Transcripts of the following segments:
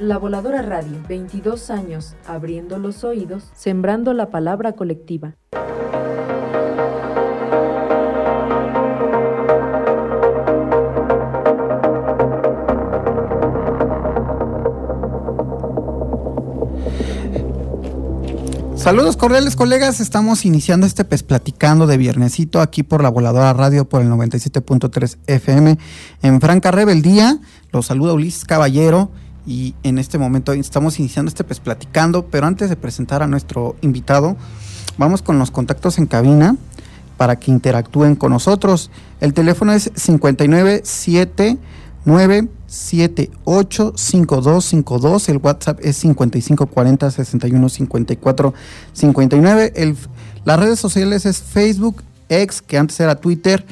La Voladora Radio, 22 años, abriendo los oídos, sembrando la palabra colectiva. Saludos cordiales colegas, estamos iniciando este pez platicando de viernesito aquí por la Voladora Radio por el 97.3 FM en Franca Rebeldía. Los saluda Ulises Caballero y en este momento estamos iniciando este pues platicando, pero antes de presentar a nuestro invitado, vamos con los contactos en cabina para que interactúen con nosotros. El teléfono es 59797855252, el WhatsApp es 5540615459, el, las redes sociales es Facebook, X, que antes era Twitter,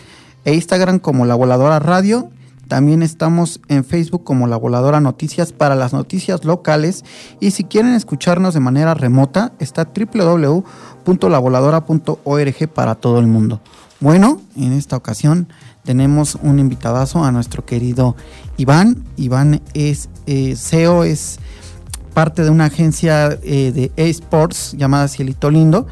e Instagram como La Voladora Radio también estamos en Facebook como La Voladora Noticias para las noticias locales y si quieren escucharnos de manera remota está www.lavoladora.org para todo el mundo. Bueno, en esta ocasión tenemos un invitadazo a nuestro querido Iván. Iván es eh, CEO, es parte de una agencia eh, de esports llamada Cielito Lindo,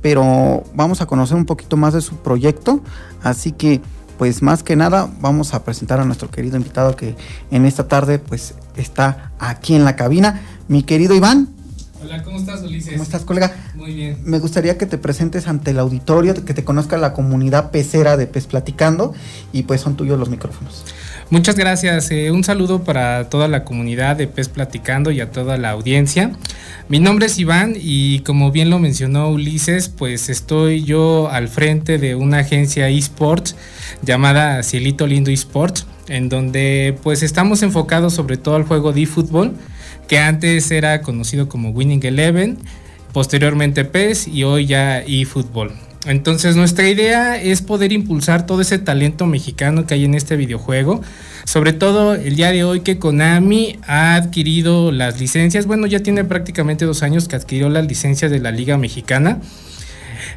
pero vamos a conocer un poquito más de su proyecto, así que pues más que nada vamos a presentar a nuestro querido invitado que en esta tarde pues está aquí en la cabina. Mi querido Iván. Hola, ¿cómo estás Ulises? ¿Cómo estás colega? Muy bien. Me gustaría que te presentes ante el auditorio, que te conozca la comunidad pecera de Pez Platicando y pues son tuyos los micrófonos. Muchas gracias. Eh, un saludo para toda la comunidad de Pez Platicando y a toda la audiencia. Mi nombre es Iván y como bien lo mencionó Ulises, pues estoy yo al frente de una agencia esports llamada Cielito Lindo Esports, en donde pues estamos enfocados sobre todo al juego de eFootball, que antes era conocido como Winning Eleven, posteriormente PES y hoy ya eFootball. Entonces nuestra idea es poder impulsar todo ese talento mexicano que hay en este videojuego. Sobre todo el día de hoy que Konami ha adquirido las licencias. Bueno, ya tiene prácticamente dos años que adquirió las licencias de la Liga Mexicana.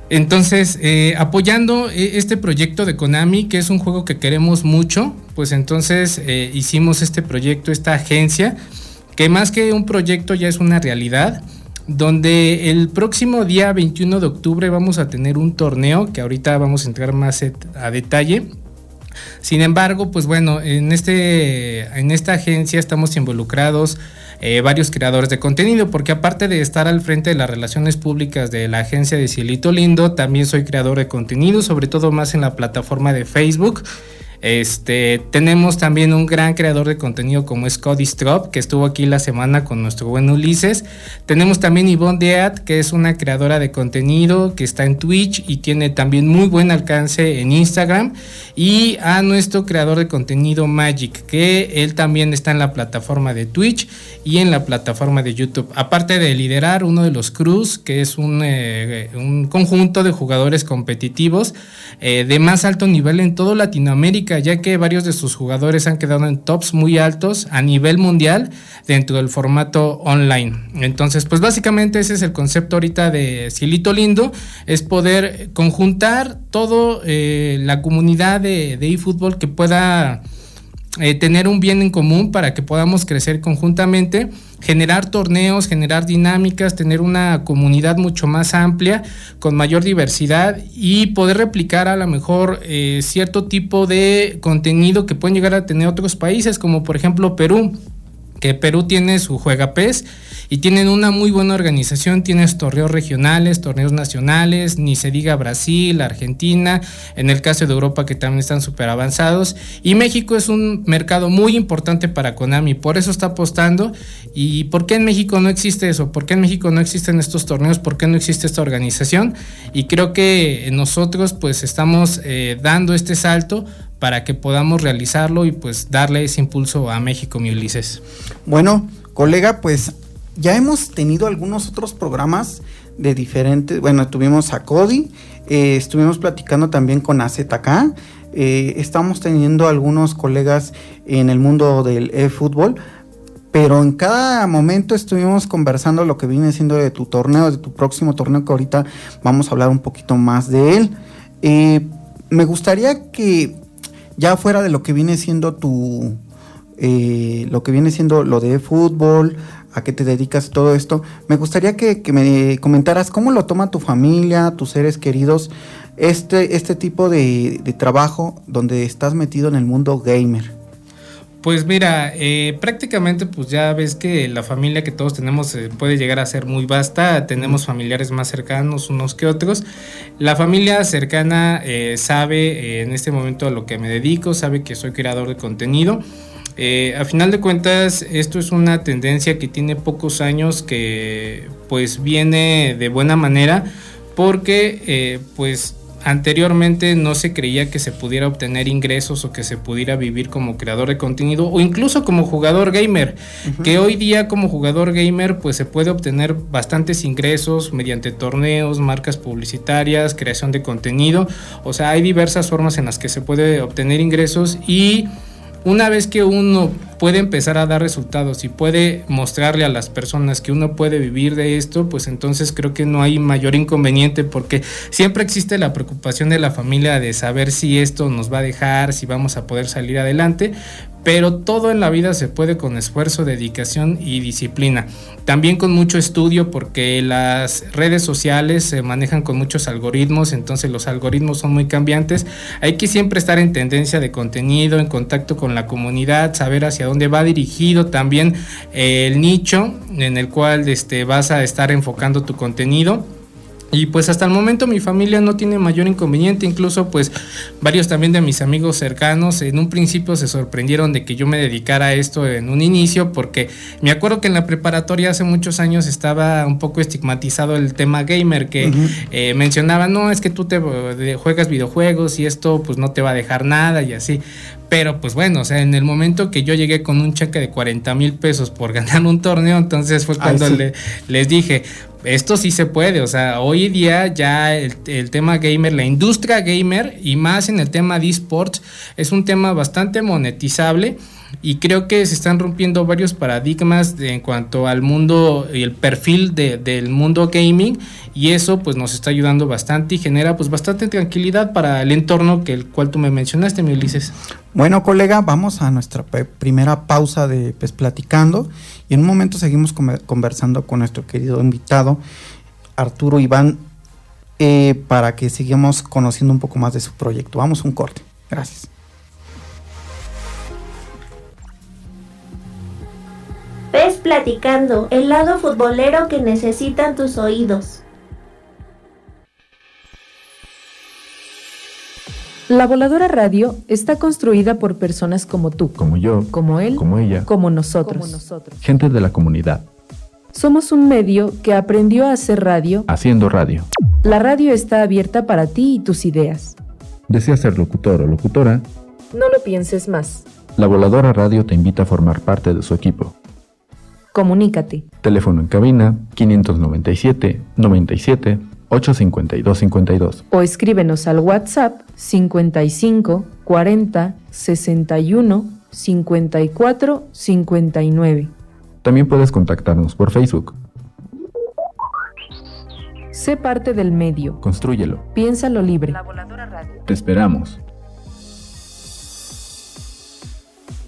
Entonces, eh, apoyando eh, este proyecto de Konami, que es un juego que queremos mucho, pues entonces eh, hicimos este proyecto, esta agencia, que más que un proyecto ya es una realidad donde el próximo día 21 de octubre vamos a tener un torneo que ahorita vamos a entrar más a detalle. Sin embargo, pues bueno, en, este, en esta agencia estamos involucrados eh, varios creadores de contenido, porque aparte de estar al frente de las relaciones públicas de la agencia de Cielito Lindo, también soy creador de contenido, sobre todo más en la plataforma de Facebook. Este, tenemos también un gran creador de contenido como es Cody Strop, que estuvo aquí la semana con nuestro buen Ulises. Tenemos también Yvonne Deat, que es una creadora de contenido que está en Twitch y tiene también muy buen alcance en Instagram. Y a nuestro creador de contenido Magic, que él también está en la plataforma de Twitch y en la plataforma de YouTube. Aparte de liderar uno de los crews, que es un, eh, un conjunto de jugadores competitivos eh, de más alto nivel en toda Latinoamérica, ya que varios de sus jugadores han quedado en tops muy altos a nivel mundial dentro del formato online. Entonces, pues básicamente ese es el concepto ahorita de Cielito Lindo, es poder conjuntar todo eh, la comunidad de, de eFootball que pueda eh, tener un bien en común para que podamos crecer conjuntamente, generar torneos, generar dinámicas, tener una comunidad mucho más amplia, con mayor diversidad y poder replicar a lo mejor eh, cierto tipo de contenido que pueden llegar a tener otros países, como por ejemplo Perú que Perú tiene su Juega PES y tienen una muy buena organización, tienes torneos regionales, torneos nacionales, ni se diga Brasil, Argentina, en el caso de Europa que también están súper avanzados y México es un mercado muy importante para Konami, por eso está apostando y ¿por qué en México no existe eso? ¿Por qué en México no existen estos torneos? ¿Por qué no existe esta organización? Y creo que nosotros pues estamos eh, dando este salto para que podamos realizarlo y pues darle ese impulso a México, mi Ulises. Bueno, colega, pues ya hemos tenido algunos otros programas de diferentes, bueno, tuvimos a Cody, eh, estuvimos platicando también con AZK, eh, estamos teniendo algunos colegas en el mundo del fútbol, pero en cada momento estuvimos conversando lo que viene siendo de tu torneo, de tu próximo torneo, que ahorita vamos a hablar un poquito más de él. Eh, me gustaría que ya fuera de lo que viene siendo tu, lo que viene siendo lo de fútbol, a qué te dedicas todo esto. Me gustaría que, me comentaras cómo lo toma tu familia, tus seres queridos, este, este tipo de, trabajo donde estás metido en el mundo gamer. Pues mira, eh, prácticamente pues ya ves que la familia que todos tenemos eh, puede llegar a ser muy vasta, tenemos familiares más cercanos unos que otros. La familia cercana eh, sabe en este momento a lo que me dedico, sabe que soy creador de contenido. A final de cuentas, esto es una tendencia que tiene pocos años que pues viene de buena manera porque pues anteriormente no se creía que se pudiera obtener ingresos o que se pudiera vivir como creador de contenido o incluso como jugador gamer, que hoy día como jugador gamer pues se puede obtener bastantes ingresos mediante torneos, marcas publicitarias, creación de contenido, o sea, hay diversas formas en las que se puede obtener ingresos y una vez que uno puede empezar a dar resultados y puede mostrarle a las personas que uno puede vivir de esto, pues entonces creo que no hay mayor inconveniente porque siempre existe la preocupación de la familia de saber si esto nos va a dejar, si vamos a poder salir adelante, pero todo en la vida se puede con esfuerzo, dedicación y disciplina. También con mucho estudio porque las redes sociales se manejan con muchos algoritmos, entonces los algoritmos son muy cambiantes. Hay que siempre estar en tendencia de contenido, en contacto con la comunidad, saber hacia dónde va dirigido también el nicho en el cual este, vas a estar enfocando tu contenido y pues hasta el momento mi familia no tiene mayor inconveniente, incluso pues varios también de mis amigos cercanos en un principio se sorprendieron de que yo me dedicara a esto en un inicio porque me acuerdo que en la preparatoria hace muchos años estaba un poco estigmatizado el tema gamer que eh, mencionaba, no, es que tú te juegas videojuegos y esto pues no te va a dejar nada y así. Pero pues bueno, o sea, en el momento que yo llegué con un cheque de 40 mil pesos por ganar un torneo, entonces fue cuando les dije, esto sí se puede, o sea, hoy día ya el, tema gamer, la industria gamer y más en el tema de esports es un tema bastante monetizable y creo que se están rompiendo varios paradigmas en cuanto al mundo y el perfil del mundo gaming y eso pues nos está ayudando bastante y genera pues bastante tranquilidad para el entorno que el cual tú me mencionaste, mi Ulises. Bueno, colega, vamos a nuestra primera pausa de pues, Platicando y en un momento seguimos conversando con nuestro querido invitado Arturo Iván eh, para que sigamos conociendo un poco más de su proyecto. Vamos un corte. Gracias. Ves platicando, el lado futbolero que necesitan tus oídos. La Voladora Radio está construida por personas como tú, como yo, como él, como ella, como nosotros, nosotros. gente de la comunidad. Somos un medio que aprendió a hacer radio haciendo radio. La radio está abierta para ti y tus ideas. ¿Deseas ser locutor o locutora? No lo pienses más. La Voladora Radio te invita a formar parte de su equipo. Comunícate. Teléfono en cabina 597 97 852 52. O escríbenos al WhatsApp 55 40 61 54 59. También puedes contactarnos por Facebook. Sé parte del medio. Construyelo. Piénsalo libre. La Voladora Radio. Te esperamos.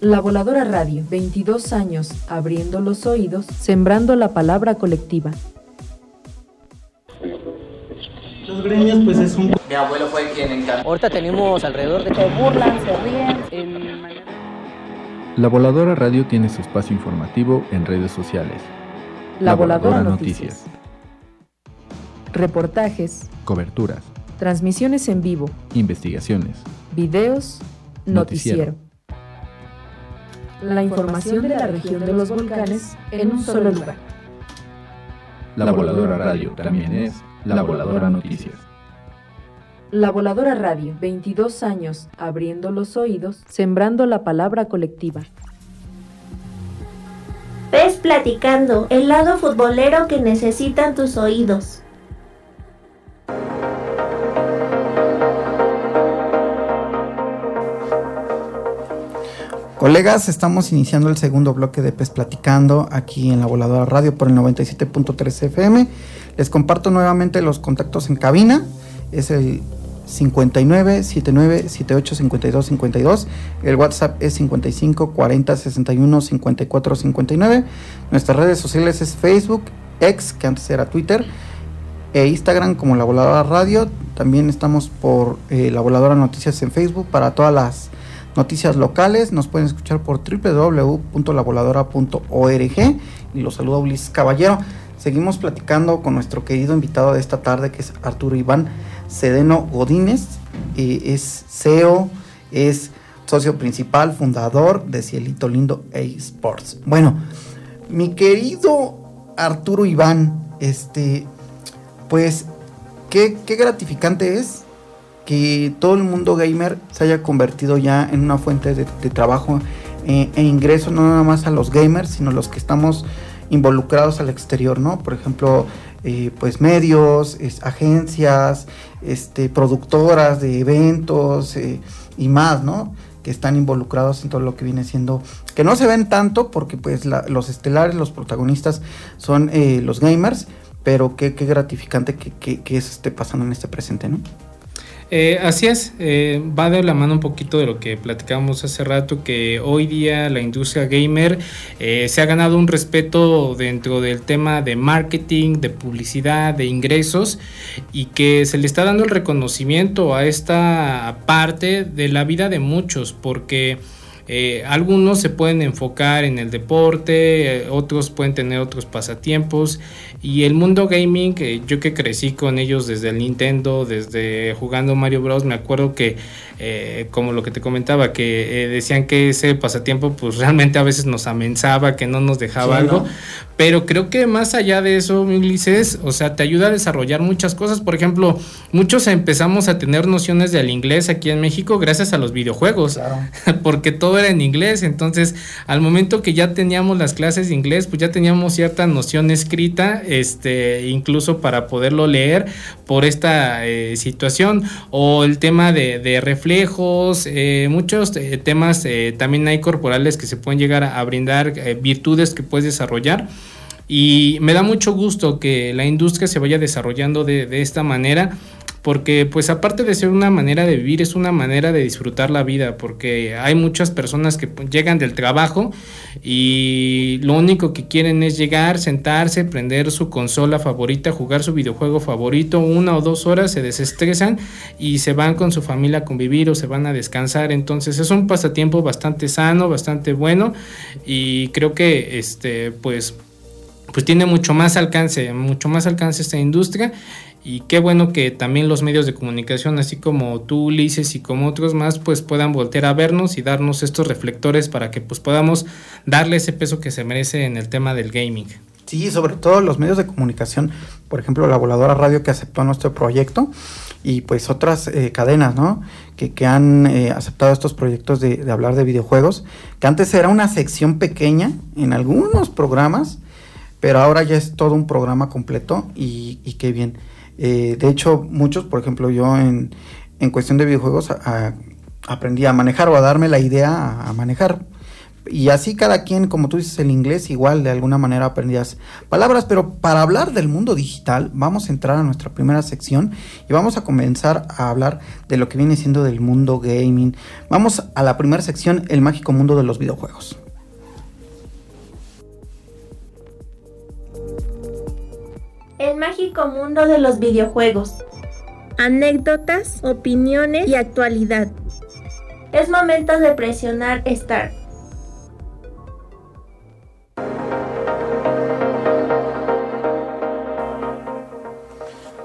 La Voladora Radio, 22 años abriendo los oídos, sembrando la palabra colectiva. Los gremios, pues es un. Mi abuelo fue quien encargó. Ahorita tenemos alrededor de. Se burlan, se ríen. La Voladora Radio tiene su espacio informativo en redes sociales. La, Voladora, Noticias. Reportajes. Coberturas. Transmisiones en vivo. Investigaciones. Videos. noticiero la información de la región de los volcanes en un solo lugar. La Voladora Radio también es La Voladora Noticias. La Voladora Radio, 22 años abriendo los oídos, sembrando la palabra colectiva. Ves Platicando, el lado futbolero que necesitan tus oídos. Colegas, estamos iniciando el segundo bloque de PES Platicando aquí en la Voladora Radio por el 97.3 FM. Les comparto nuevamente los contactos en cabina. Es el 59 79 78 52 52. El WhatsApp es 55 40 61 54 59. Nuestras redes sociales es Facebook, X, que antes era Twitter, e Instagram como La Voladora Radio. También estamos por eh, La Voladora Noticias en Facebook para todas las noticias locales. Nos pueden escuchar por www.lavoladora.org. Y los saluda Ulises Caballero. Seguimos platicando con nuestro querido invitado de esta tarde, que es Arturo Iván Sedeno Godínez. Eh, es CEO, es socio principal, fundador de Cielito Lindo Sports. Bueno, mi querido Arturo Iván, este, pues, qué, qué gratificante es que todo el mundo gamer se haya convertido ya en una fuente de, trabajo eh, e ingreso no nada más a los gamers, sino los que estamos involucrados al exterior, ¿no? Por ejemplo, eh, pues medios, agencias, este, productoras de eventos eh, y más, ¿no? Que están involucrados en todo lo que viene siendo, que no se ven tanto porque pues los estelares, los protagonistas son los gamers, pero qué, qué gratificante que, que, que eso esté pasando en este presente, ¿no? Eh, así es, eh, va de la mano un poquito de lo que platicábamos hace rato, que hoy día la industria gamer eh, se ha ganado un respeto dentro del tema de marketing, de publicidad, de ingresos, y que se le está dando el reconocimiento a esta parte de la vida de muchos, porque... algunos se pueden enfocar en el deporte, otros pueden tener otros pasatiempos y el mundo gaming, yo que crecí con ellos desde el Nintendo, desde jugando Mario Bros, me acuerdo que eh, como lo que te comentaba, que eh, decían que ese pasatiempo pues realmente a veces nos amenzaba, que no nos dejaba algo, pero creo que más allá de eso, Ulises, o sea, te ayuda a desarrollar muchas cosas, por ejemplo, muchos empezamos a tener nociones del inglés aquí en México gracias a los videojuegos, porque todo era en inglés, entonces al momento que ya teníamos las clases de inglés, pues ya teníamos cierta noción escrita, este, incluso para poderlo leer por esta eh, situación, o el tema de, de reflejos, eh, muchos eh, temas eh, también hay corporales que se pueden llegar a, brindar, virtudes que puedes desarrollar. Y me da mucho gusto que la industria se vaya desarrollando de, de esta manera porque pues aparte de ser una manera de vivir, es una manera de disfrutar la vida, porque hay muchas personas que pues, llegan del trabajo y lo único que quieren es llegar, sentarse, prender su consola favorita, jugar su videojuego favorito, una o dos horas, se desestresan y se van con su familia a convivir o se van a descansar, entonces es un pasatiempo bastante sano, bastante bueno y creo que este pues pues tiene mucho más alcance, mucho más alcance esta industria y qué bueno que también los medios de comunicación, así como tú, Ulises, y como otros más, pues puedan voltear a vernos y darnos estos reflectores para que pues podamos darle ese peso que se merece en el tema del gaming. Sí, sobre todo los medios de comunicación, por ejemplo, la Voladora Radio que aceptó nuestro proyecto y pues otras eh, cadenas, ¿no? Que, que han eh, aceptado estos proyectos de, de, hablar de videojuegos, que antes era una sección pequeña en algunos programas, pero ahora ya es todo un programa completo y, y qué bien. Eh, de hecho, muchos, por ejemplo, yo en, en cuestión de videojuegos aprendí a manejar o a darme la idea a, manejar. Y así cada quien, como tú dices, el inglés igual de alguna manera aprendías palabras, pero para hablar del mundo digital vamos a entrar a nuestra primera sección y vamos a comenzar a hablar de lo que viene siendo del mundo gaming. Vamos a la primera sección, el mágico mundo de los videojuegos. El mágico mundo de los videojuegos. Anécdotas, opiniones y actualidad. Es momento de presionar Start.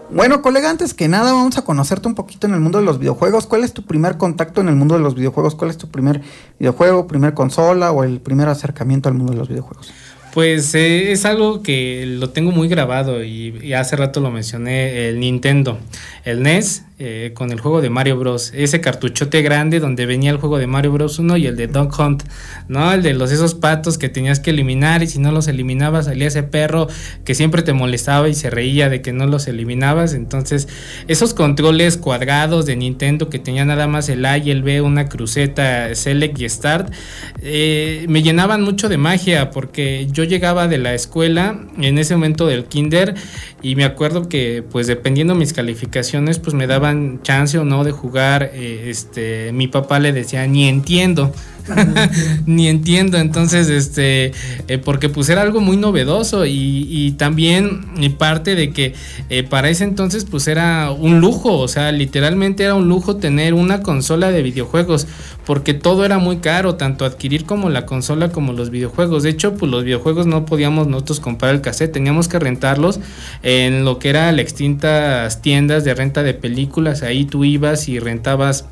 Bueno, colega, antes que nada vamos a conocerte un poquito en el mundo de los videojuegos. ¿Cuál es tu primer contacto en el mundo de los videojuegos? ¿Cuál es tu primer videojuego, primer consola o el primer acercamiento al mundo de los videojuegos? Pues eh, es algo que lo tengo muy grabado y, hace rato lo mencioné, el Nintendo, el NES. Eh, con el juego de Mario Bros. Ese cartuchote grande donde venía el juego de Mario Bros 1 y el de Dog Hunt, ¿no? El de los esos patos que tenías que eliminar y si no los eliminabas salía ese perro que siempre te molestaba y se reía de que no los eliminabas. Entonces, esos controles cuadrados de Nintendo que tenía nada más el A y el B, una cruceta Select y Start, eh, me llenaban mucho de magia porque yo llegaba de la escuela en ese momento del kinder y me acuerdo que pues dependiendo mis calificaciones pues me daban chance o no de jugar eh, este mi papá le decía ni entiendo ni entiendo entonces este eh, porque pues era algo muy novedoso y, también parte de que eh, para ese entonces pues era un lujo o sea literalmente era un lujo tener una consola de videojuegos porque todo era muy caro tanto adquirir como la consola como los videojuegos. De hecho pues los videojuegos no podíamos nosotros comprar el cassette teníamos que rentarlos en lo que era las extintas tiendas de renta de películas. Ahí tú ibas y rentabas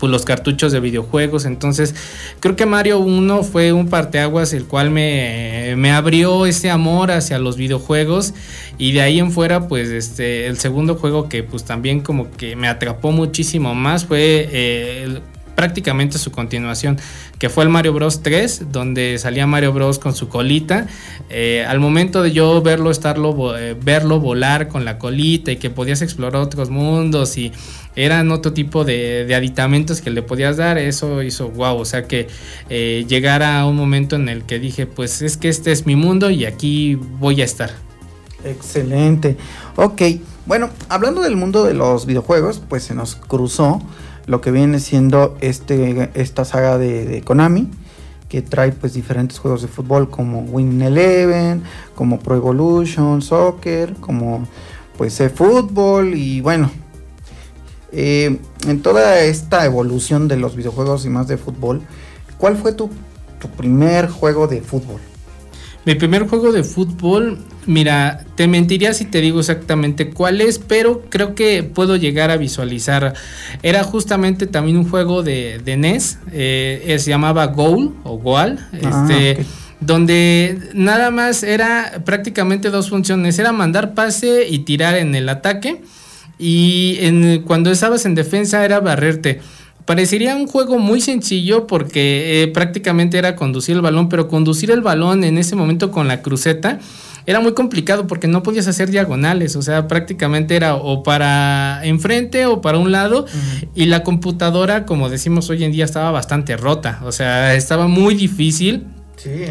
pues los cartuchos de videojuegos. Entonces, creo que Mario 1 fue un parteaguas el cual me, me, abrió ese amor hacia los videojuegos. Y de ahí en fuera, pues este, el segundo juego que pues también como que me atrapó muchísimo más fue eh, prácticamente su continuación, que fue el Mario Bros 3, donde salía Mario Bros con su colita. Eh, al momento de yo verlo, estarlo, eh, verlo volar con la colita y que podías explorar otros mundos y eran otro tipo de, aditamentos que le podías dar, eso hizo wow, o sea que eh, llegara a un momento en el que dije, pues es que este es mi mundo y aquí voy a estar. Excelente. Ok, bueno, hablando del mundo de los videojuegos, pues se nos cruzó lo que viene siendo este, esta saga de, Konami que trae pues diferentes juegos de fútbol como Win Eleven, como Pro Evolution Soccer, como pues eFootball y bueno, eh, en toda esta evolución de los videojuegos y más de fútbol, ¿cuál fue tu, tu primer juego de fútbol? Mi primer juego de fútbol, mira, te mentiría si te digo exactamente cuál es, pero creo que puedo llegar a visualizar. Era justamente también un juego de, de NES, eh, se llamaba Goal o Goal, ah, este, okay. donde nada más era prácticamente dos funciones, era mandar pase y tirar en el ataque, y en, cuando estabas en defensa era barrerte. Parecería un juego muy sencillo porque eh, prácticamente era conducir el balón, pero conducir el balón en ese momento con la cruceta era muy complicado porque no podías hacer diagonales, o sea, prácticamente era o para enfrente o para un lado uh -huh. y la computadora, como decimos hoy en día, estaba bastante rota, o sea, estaba muy difícil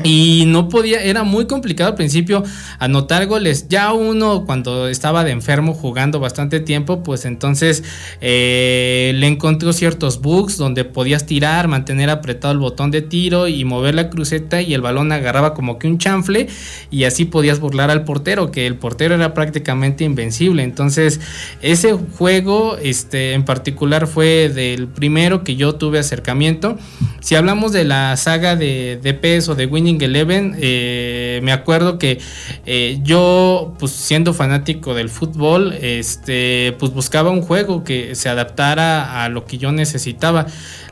Y no podía, era muy complicado al principio anotar goles. Ya uno cuando estaba de enfermo jugando bastante tiempo, pues entonces eh, le encontró ciertos bugs donde podías tirar, mantener apretado el botón de tiro y mover la cruceta y el balón agarraba como que un chanfle y así podías burlar al portero, que el portero era prácticamente invencible. Entonces ese juego este, en particular fue del primero que yo tuve acercamiento. Si hablamos de la saga de, de de Winning Eleven, eh, me acuerdo que eh, yo, pues siendo fanático del fútbol, este, pues buscaba un juego que se adaptara a lo que yo necesitaba.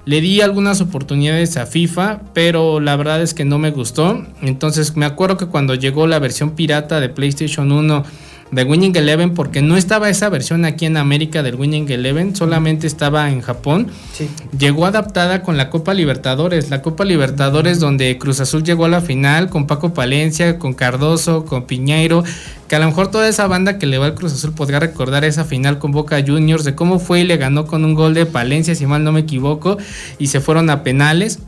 Le di algunas oportunidades a FIFA, pero la verdad es que no me gustó. Entonces me acuerdo que cuando llegó la versión pirata de PlayStation 1, de Winning Eleven porque no estaba esa versión aquí en América del Winning Eleven, solamente estaba en Japón. Sí. Llegó adaptada con la Copa Libertadores, la Copa Libertadores donde Cruz Azul llegó a la final con Paco Palencia, con Cardoso, con Piñeiro, que a lo mejor toda esa banda que le va al Cruz Azul podría recordar esa final con Boca Juniors de cómo fue y le ganó con un gol de Palencia, si mal no me equivoco, y se fueron a penales.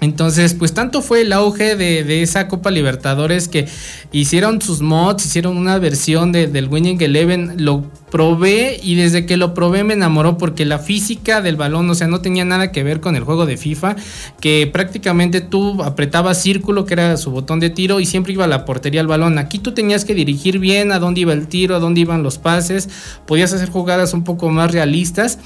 Entonces, pues tanto fue el auge de, esa Copa Libertadores que hicieron sus mods, hicieron una versión de, del Winning Eleven, lo probé y desde que lo probé me enamoró porque la física del balón, o sea, no tenía nada que ver con el juego de FIFA, que prácticamente tú apretabas círculo, que era su botón de tiro, y siempre iba a la portería el balón. Aquí tú tenías que dirigir bien a dónde iba el tiro, a dónde iban los pases, podías hacer jugadas un poco más realistas.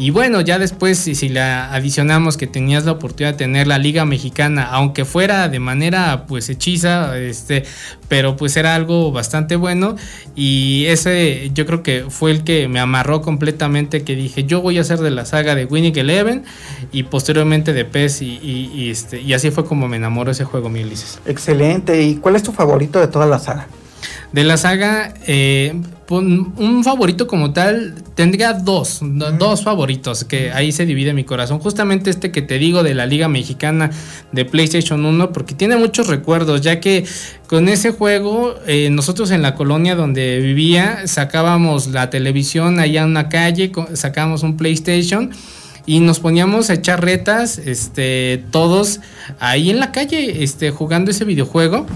Y bueno, ya después, si, si la adicionamos que tenías la oportunidad de tener la Liga Mexicana, aunque fuera de manera pues hechiza, este, pero pues era algo bastante bueno. Y ese yo creo que fue el que me amarró completamente, que dije, yo voy a hacer de la saga de Winning Eleven y posteriormente de PES. Y, y, este, y así fue como me enamoró ese juego, mi Ulises. Excelente. ¿Y cuál es tu favorito de toda la saga? De la saga, eh, un favorito como tal, tendría dos, dos favoritos, que ahí se divide mi corazón. Justamente este que te digo de la Liga Mexicana de PlayStation 1, porque tiene muchos recuerdos, ya que con ese juego, eh, nosotros en la colonia donde vivía, sacábamos la televisión allá en una calle, sacábamos un PlayStation y nos poníamos a echar retas, este, todos ahí en la calle, este, jugando ese videojuego.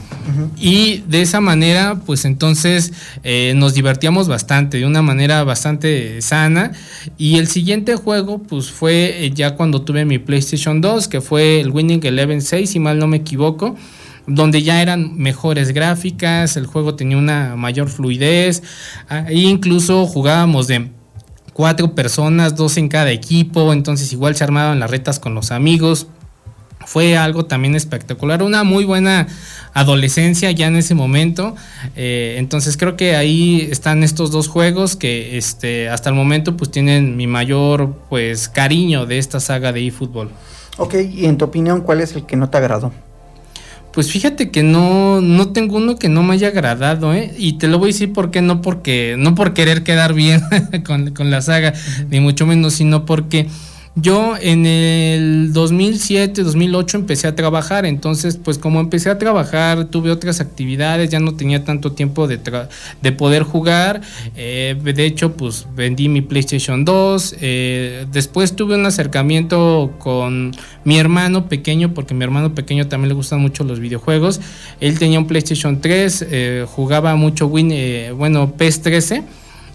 Y de esa manera, pues entonces eh, nos divertíamos bastante, de una manera bastante sana. Y el siguiente juego, pues fue eh, ya cuando tuve mi PlayStation 2, que fue el Winning Eleven 6, si mal no me equivoco donde ya eran mejores gráficas, el juego tenía una mayor fluidez, e incluso jugábamos de cuatro personas, dos en cada equipo, entonces igual se armaban las retas con los amigos. Fue algo también espectacular, una muy buena adolescencia ya en ese momento. Eh, entonces creo que ahí están estos dos juegos que este, hasta el momento pues tienen mi mayor pues cariño de esta saga de eFootball. Ok, y en tu opinión, ¿cuál es el que no te agradó? Pues fíjate que no, no tengo uno que no me haya agradado, ¿eh? Y te lo voy a decir por qué, no porque, no por querer quedar bien con, con, la saga, ni mucho menos, sino porque yo en el 2007, 2008 empecé a trabajar, entonces pues como empecé a trabajar tuve otras actividades, ya no tenía tanto tiempo de, de poder jugar, eh, de hecho pues vendí mi PlayStation 2, eh, después tuve un acercamiento con mi hermano pequeño, porque a mi hermano pequeño también le gustan mucho los videojuegos, él tenía un PlayStation 3, eh, jugaba mucho Win, bueno, PES 13,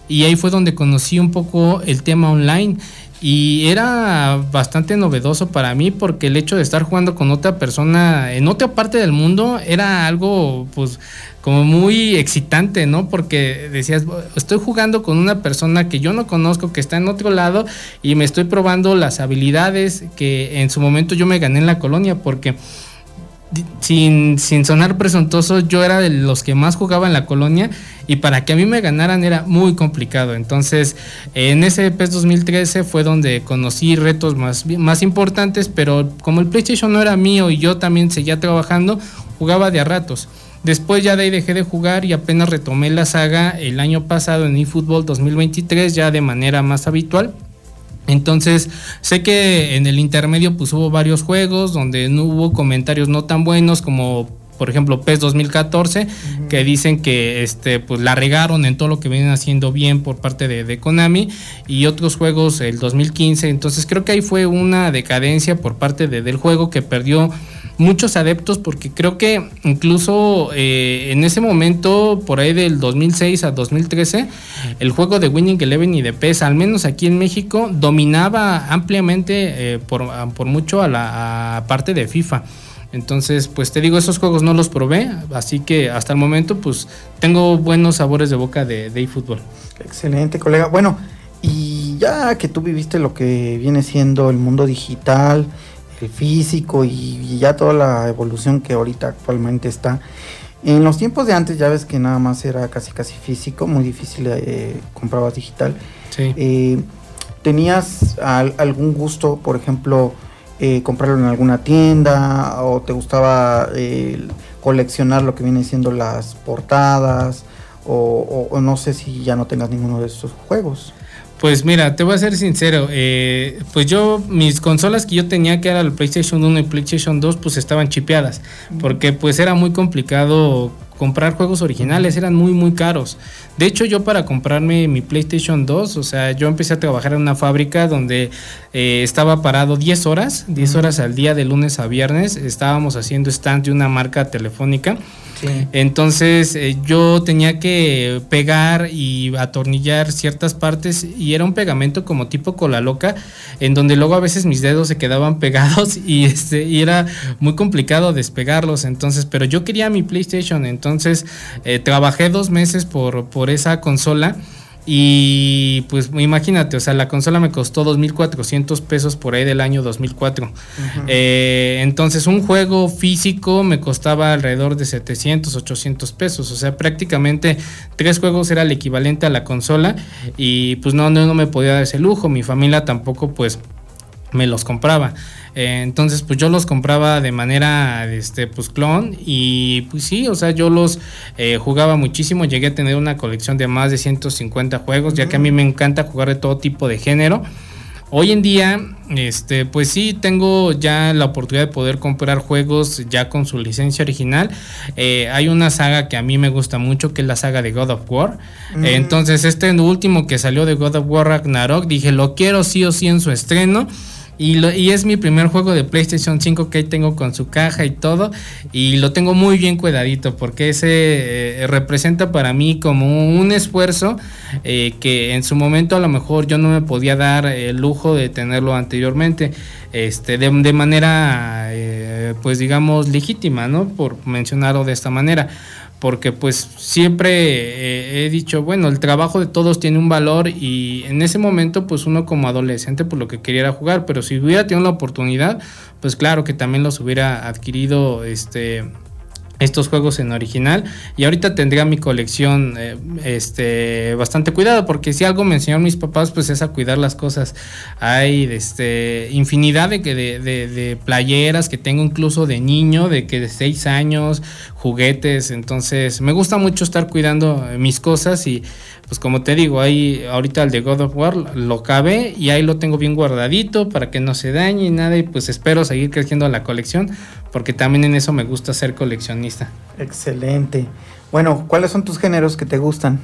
y ahí fue donde conocí un poco el tema online. Y era bastante novedoso para mí porque el hecho de estar jugando con otra persona en otra parte del mundo era algo pues como muy excitante, ¿no? Porque decías, estoy jugando con una persona que yo no conozco, que está en otro lado y me estoy probando las habilidades que en su momento yo me gané en la colonia porque sin, sin sonar presuntuoso, yo era de los que más jugaba en la colonia y para que a mí me ganaran era muy complicado. Entonces, en ese PES 2013 fue donde conocí retos más, más importantes, pero como el PlayStation no era mío y yo también seguía trabajando, jugaba de a ratos. Después ya de ahí dejé de jugar y apenas retomé la saga el año pasado en eFootball 2023 ya de manera más habitual. Entonces, sé que en el intermedio pues hubo varios juegos donde no hubo comentarios no tan buenos como por ejemplo PES 2014 que dicen que este pues la regaron en todo lo que vienen haciendo bien por parte de, Konami y otros juegos el 2015 entonces creo que ahí fue una decadencia por parte del juego que perdió muchos adeptos porque creo que incluso eh, en ese momento, por ahí del 2006 a 2013, el juego de Winning Eleven y de PES, al menos aquí en México, dominaba ampliamente eh, por, por, mucho a la parte de FIFA. Entonces, pues te digo, esos juegos no los probé, así que hasta el momento, pues tengo buenos sabores de boca de, de eFootball. Excelente, colega. Bueno, y ya que tú viviste lo que viene siendo el mundo digital, físico y, ya toda la evolución que ahorita actualmente está. En los tiempos de antes ya ves que nada más era casi casi físico, muy difícil eh, comprabas digital. Eh, ¿Tenías algún gusto, por ejemplo, eh, comprarlo en alguna tienda o te gustaba eh, coleccionar lo que viene siendo las portadas o, o, no sé si ya no tengas ninguno de estos juegos? Pues mira, te voy a ser sincero, eh, pues yo, mis consolas que yo tenía, que era el PlayStation 1 y PlayStation 2, pues estaban chipeadas, porque pues era muy complicado comprar juegos originales, eran muy muy caros. De hecho, yo para comprarme mi PlayStation 2, o sea, yo empecé a trabajar en una fábrica donde eh, estaba parado 10 horas, 10 horas al día de lunes a viernes, estábamos haciendo stand de una marca telefónica. Entonces eh, yo tenía que pegar y atornillar ciertas partes y era un pegamento como tipo cola loca, en donde luego a veces mis dedos se quedaban pegados y, este, y era muy complicado despegarlos. Entonces, pero yo quería mi PlayStation, entonces eh, trabajé dos meses por, por esa consola. Y pues imagínate, o sea, la consola me costó 2.400 pesos por ahí del año 2004. Eh, entonces un juego físico me costaba alrededor de 700, 800 pesos. O sea, prácticamente tres juegos era el equivalente a la consola. Y pues no, no, no me podía dar ese lujo. Mi familia tampoco pues me los compraba. Eh, entonces, pues yo los compraba de manera, este, pues clon y pues sí, o sea, yo los eh, jugaba muchísimo. Llegué a tener una colección de más de 150 juegos, ya que a mí me encanta jugar de todo tipo de género. Hoy en día, este, pues sí, tengo ya la oportunidad de poder comprar juegos ya con su licencia original. Eh, hay una saga que a mí me gusta mucho, que es la saga de God of War. entonces, este último que salió de God of War Ragnarok, dije, lo quiero sí o sí en su estreno. Y, y, es mi primer juego de PlayStation 5 que tengo con su caja y todo. Y lo tengo muy bien cuidadito porque ese eh, representa para mí como un esfuerzo eh, que en su momento a lo mejor yo no me podía dar el lujo de tenerlo anteriormente. Este, de, de manera, eh, pues digamos, legítima, ¿no? Por mencionarlo de esta manera porque pues siempre eh, he dicho, bueno, el trabajo de todos tiene un valor y en ese momento pues uno como adolescente pues lo que quería era jugar, pero si hubiera tenido la oportunidad, pues claro que también los hubiera adquirido este estos juegos en original y ahorita tendría mi colección eh, este bastante cuidado porque si algo me enseñaron mis papás pues es a cuidar las cosas. Hay este infinidad de, de, de, de playeras que tengo incluso de niño de que de seis años juguetes. Entonces me gusta mucho estar cuidando mis cosas y pues como te digo, ahí ahorita el de God of War lo cabe y ahí lo tengo bien guardadito para que no se dañe y nada y pues espero seguir creciendo la colección porque también en eso me gusta ser coleccionista. Excelente. Bueno, ¿cuáles son tus géneros que te gustan?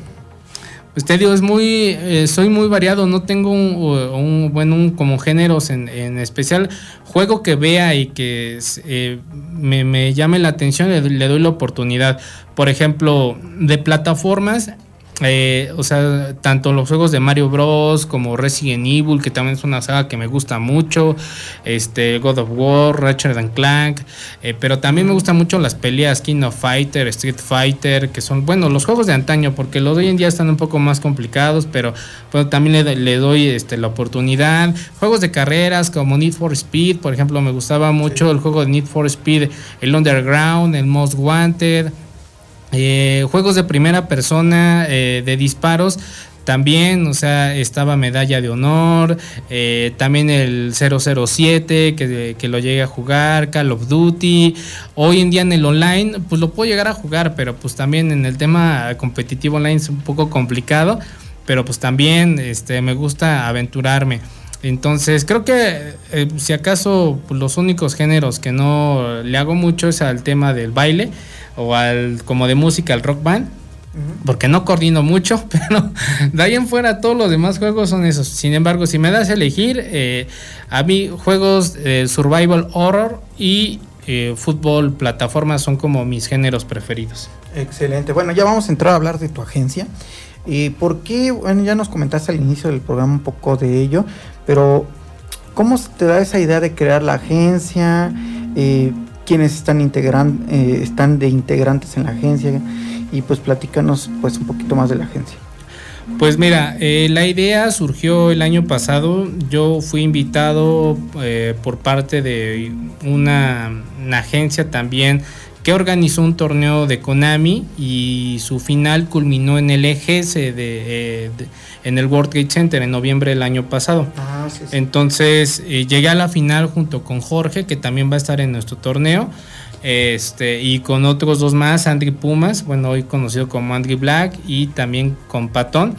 Pues te digo, es muy, eh, soy muy variado, no tengo un, un bueno, un, como géneros en, en, especial. Juego que vea y que eh, me, me, llame la atención, le, le doy la oportunidad. Por ejemplo, de plataformas, eh, o sea, tanto los juegos de Mario Bros. como Resident Evil, que también es una saga que me gusta mucho, este, God of War, Ratchet and Clank, eh, pero también me gustan mucho las peleas King of Fighter, Street Fighter, que son, bueno, los juegos de antaño, porque los de hoy en día están un poco más complicados, pero bueno, también le, le doy este, la oportunidad. Juegos de carreras como Need for Speed, por ejemplo, me gustaba mucho el juego de Need for Speed, el Underground, el Most Wanted. Eh, juegos de primera persona eh, de disparos también, o sea, estaba Medalla de Honor, eh, también el 007 que, lo llegué a jugar, Call of Duty. Hoy en día en el online, pues lo puedo llegar a jugar, pero pues también en el tema competitivo online es un poco complicado, pero pues también este, me gusta aventurarme. Entonces, creo que si acaso pues, los únicos géneros que no le hago mucho es al tema del baile o al como de música, al rock band, porque no coordino mucho, pero de ahí en fuera todos los demás juegos son esos. Sin embargo, si me das a elegir, eh, a mí juegos eh, survival horror y eh, fútbol plataforma son como mis géneros preferidos. Excelente. Bueno, ya vamos a entrar a hablar de tu agencia. ¿Y por qué? Bueno, ya nos comentaste al inicio del programa un poco de ello, pero ¿cómo te da esa idea de crear la agencia? Eh, ¿Quiénes están, integran, eh, están de integrantes en la agencia? Y pues platícanos pues un poquito más de la agencia. Pues mira, eh, la idea surgió el año pasado. Yo fui invitado eh, por parte de una, una, agencia también que organizó un torneo de Konami y su final culminó en el EGS de, eh, de, en el World Trade Center en noviembre del año pasado. Ah, sí, sí. Entonces eh, llegué a la final junto con Jorge, que también va a estar en nuestro torneo. Este, y con otros dos más, Andri Pumas, bueno, hoy conocido como Andri Black, y también con Patón.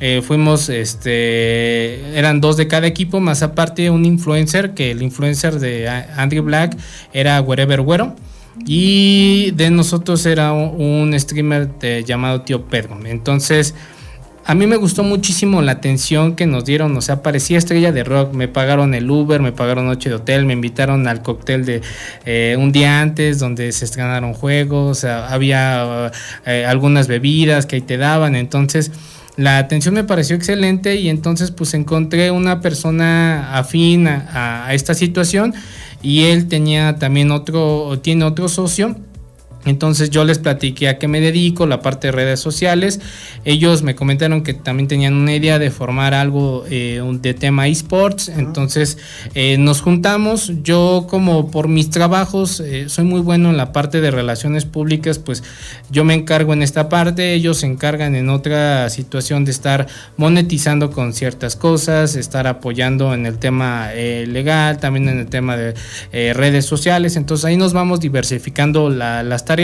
Eh, fuimos, este, eran dos de cada equipo, más aparte un influencer, que el influencer de Andrew Black era Wherever Güero. Y de nosotros era un, streamer de, llamado Tío Pedro. Entonces, a mí me gustó muchísimo la atención que nos dieron, o sea, parecía estrella de rock, me pagaron el Uber, me pagaron noche de hotel, me invitaron al cóctel de eh, un día antes donde se estrenaron juegos, había eh, algunas bebidas que ahí te daban, entonces la atención me pareció excelente y entonces pues encontré una persona afín a esta situación y él tenía también otro, tiene otro socio Entonces yo les platiqué a qué me dedico, la parte de redes sociales. Ellos me comentaron que también tenían una idea de formar algo eh, de tema esports. Entonces eh, nos juntamos. Yo como por mis trabajos eh, soy muy bueno en la parte de relaciones públicas, pues yo me encargo en esta parte. Ellos se encargan en otra situación de estar monetizando con ciertas cosas, estar apoyando en el tema legal, también en el tema de redes sociales. Entonces ahí nos vamos diversificando las tareas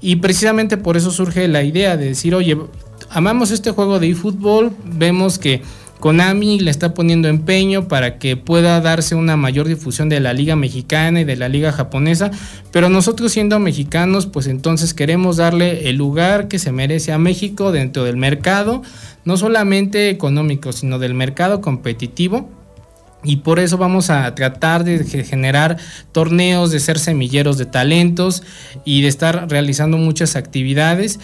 y precisamente por eso surge la idea de decir, oye, amamos este juego de eFootball, vemos que Konami le está poniendo empeño para que pueda darse una mayor difusión de la liga mexicana y de la liga japonesa, pero nosotros siendo mexicanos, pues entonces queremos darle el lugar que se merece a México dentro del mercado, no solamente económico, sino del mercado competitivo y por eso vamos a tratar de generar torneos, de ser semilleros de talentos y de estar realizando muchas actividades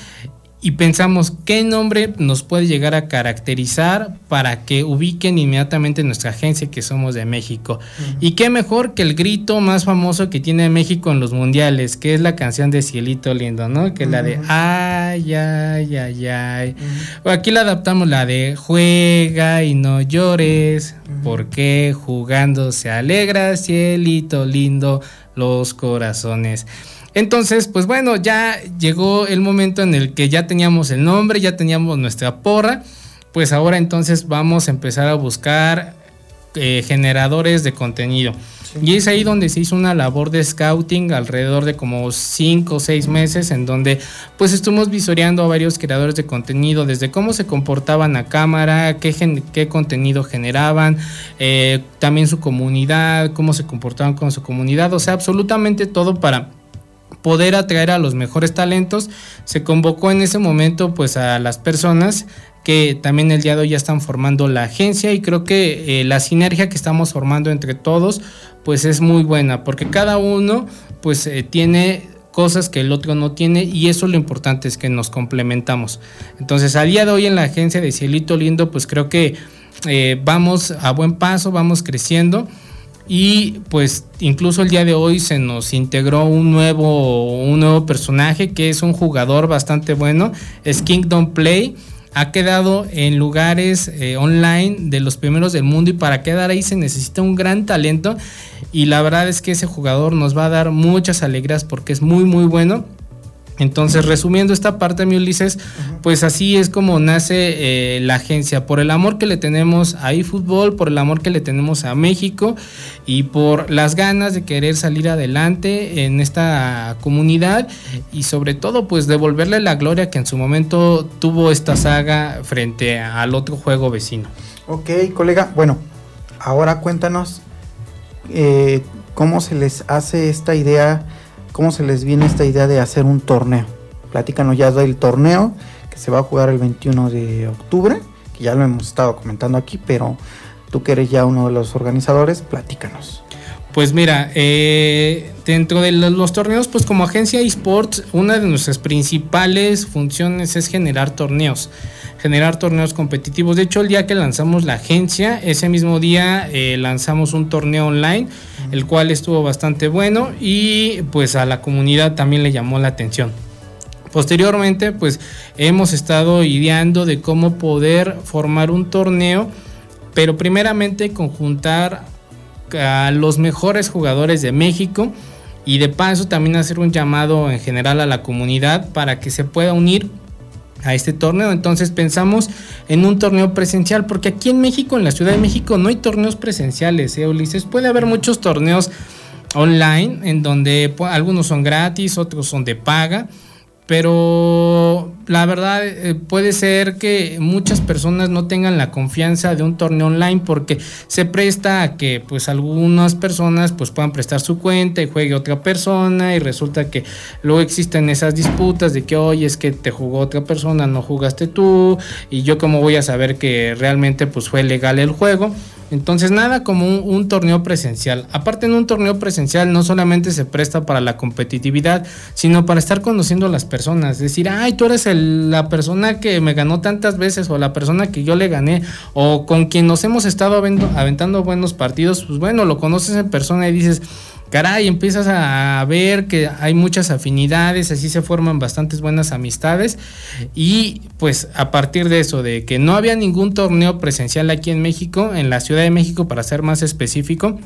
y pensamos qué nombre nos puede llegar a caracterizar para que ubiquen inmediatamente nuestra agencia que somos de México. Y qué mejor que el grito más famoso que tiene México en los mundiales, que es la canción de Cielito Lindo, ¿no? Que es la de ay, ay, ay, ay. Aquí la adaptamos la de juega y no llores, porque jugando se alegra Cielito Lindo los corazones. Entonces, pues bueno, ya llegó el momento en el que ya teníamos el nombre, ya teníamos nuestra porra, pues ahora entonces vamos a empezar a buscar eh, generadores de contenido. Y es ahí donde se hizo una labor de scouting alrededor de como 5 o 6 meses en donde pues estuvimos visoreando a varios creadores de contenido, desde cómo se comportaban a cámara, qué, qué contenido generaban, eh, también su comunidad, cómo se comportaban con su comunidad, o sea, absolutamente todo para poder atraer a los mejores talentos, se convocó en ese momento pues a las personas que también el día de hoy ya están formando la agencia y creo que eh, la sinergia que estamos formando entre todos pues es muy buena porque cada uno pues eh, tiene cosas que el otro no tiene y eso lo importante es que nos complementamos. Entonces al día de hoy en la agencia de Cielito Lindo pues creo que eh, vamos a buen paso, vamos creciendo y pues incluso el día de hoy se nos integró un nuevo, un nuevo personaje que es un jugador bastante bueno, es Kingdom Play. Ha quedado en lugares eh, online de los primeros del mundo y para quedar ahí se necesita un gran talento y la verdad es que ese jugador nos va a dar muchas alegrías porque es muy muy bueno entonces, resumiendo esta parte, mi Ulises, pues así es como nace eh, la agencia, por el amor que le tenemos a eFootball, por el amor que le tenemos a México y por las ganas de querer salir adelante en esta comunidad y sobre todo pues devolverle la gloria que en su momento tuvo esta saga frente al otro juego vecino. Ok, colega, bueno, ahora cuéntanos eh, cómo se les hace esta idea ¿Cómo se les viene esta idea de hacer un torneo? Platícanos ya del torneo que se va a jugar el 21 de octubre, que ya lo hemos estado comentando aquí, pero tú que eres ya uno de los organizadores, platícanos. Pues mira, eh, dentro de los torneos, pues como agencia esports, una de nuestras principales funciones es generar torneos, generar torneos competitivos. De hecho, el día que lanzamos la agencia, ese mismo día eh, lanzamos un torneo online el cual estuvo bastante bueno y pues a la comunidad también le llamó la atención. Posteriormente pues hemos estado ideando de cómo poder formar un torneo, pero primeramente conjuntar a los mejores jugadores de México y de paso también hacer un llamado en general a la comunidad para que se pueda unir a este torneo. Entonces pensamos en un torneo presencial, porque aquí en México, en la Ciudad de México, no hay torneos presenciales, ¿eh, Ulises? Puede haber muchos torneos online en donde algunos son gratis, otros son de paga pero la verdad eh, puede ser que muchas personas no tengan la confianza de un torneo online porque se presta a que pues algunas personas pues puedan prestar su cuenta y juegue otra persona y resulta que luego existen esas disputas de que oye es que te jugó otra persona no jugaste tú y yo cómo voy a saber que realmente pues fue legal el juego entonces nada como un, torneo presencial. Aparte en un torneo presencial no solamente se presta para la competitividad, sino para estar conociendo a las personas. Decir, ay, tú eres la persona que me ganó tantas veces o la persona que yo le gané o con quien nos hemos estado aventando buenos partidos. Pues bueno, lo conoces en persona y dices, caray, empiezas a ver que hay muchas afinidades, así se forman bastantes buenas amistades. Y pues a partir de eso, de que no había ningún torneo presencial aquí en México, en la Ciudad de México para ser más específico,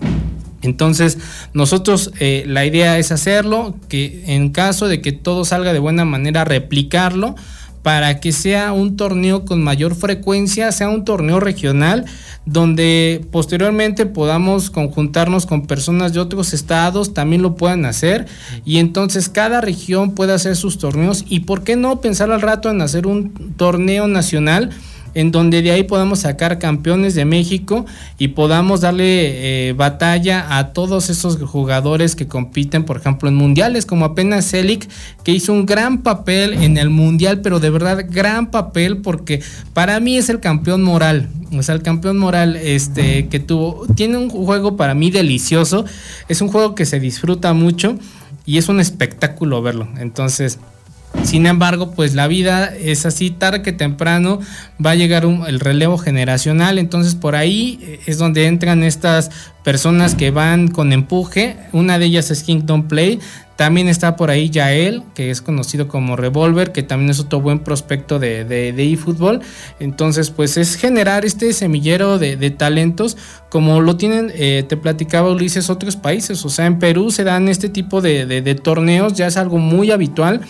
entonces, nosotros eh, la idea es hacerlo, que en caso de que todo salga de buena manera, replicarlo para que sea un torneo con mayor frecuencia, sea un torneo regional, donde posteriormente podamos conjuntarnos con personas de otros estados, también lo puedan hacer, y entonces cada región pueda hacer sus torneos, y por qué no pensar al rato en hacer un torneo nacional en donde de ahí podamos sacar campeones de México y podamos darle eh, batalla a todos esos jugadores que compiten, por ejemplo, en mundiales, como apenas Celic, que hizo un gran papel en el mundial, pero de verdad gran papel, porque para mí es el campeón moral. O sea, el campeón moral este, que tuvo, tiene un juego para mí delicioso, es un juego que se disfruta mucho y es un espectáculo verlo. Entonces, sin embargo, pues la vida es así, tarde que temprano va a llegar el relevo generacional, entonces por ahí eh, es donde entran estas personas que van con empuje, una de ellas es Kingdom Play, también está por ahí Yael, que es conocido como Revolver, que también es otro buen prospecto de, de, eFootball. Entonces, pues es generar este semillero de, talentos, como lo tienen, eh, te platicaba Ulises, otros países. O sea, en Perú se dan este tipo de torneos, ya es algo muy habitual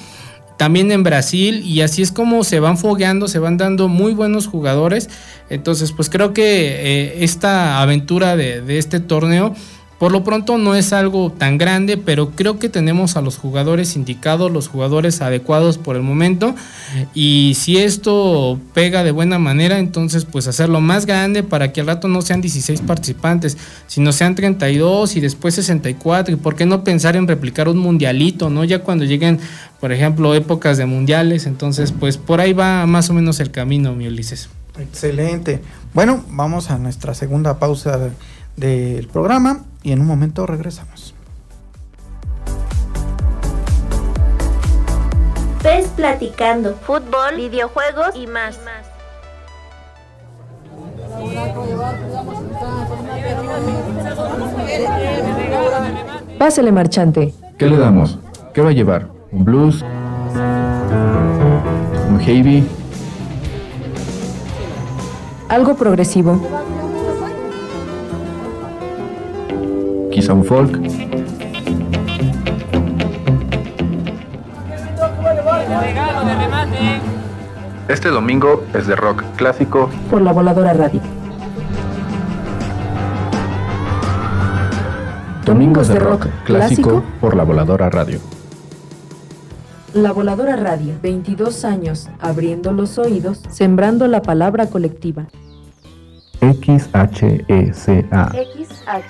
también en Brasil y así es como se van fogueando, se van dando muy buenos jugadores. Entonces, pues creo que eh, esta aventura de, de, este torneo por lo pronto no es algo tan grande, pero creo que tenemos a los jugadores indicados, los jugadores adecuados por el momento. Y si esto pega de buena manera, entonces pues hacerlo más grande para que al rato no sean 16 participantes, sino sean 32 y después 64. Y por qué no pensar en replicar un mundialito, ¿no? Ya cuando lleguen, por ejemplo, épocas de mundiales. Entonces pues por ahí va más o menos el camino, mi Ulises. Excelente. Bueno, vamos a nuestra segunda pausa del programa y en un momento regresamos. Ves platicando fútbol, videojuegos y más. Pásele, marchante. ¿Qué le damos? ¿Qué va a llevar? ¿Un blues? ¿Un heavy? Algo progresivo. Un folk. Este domingo es de rock clásico por la voladora radio. Domingos de rock clásico por la voladora radio. La Voladora Radio, 22 años, abriendo los oídos, sembrando la palabra colectiva. XHECA.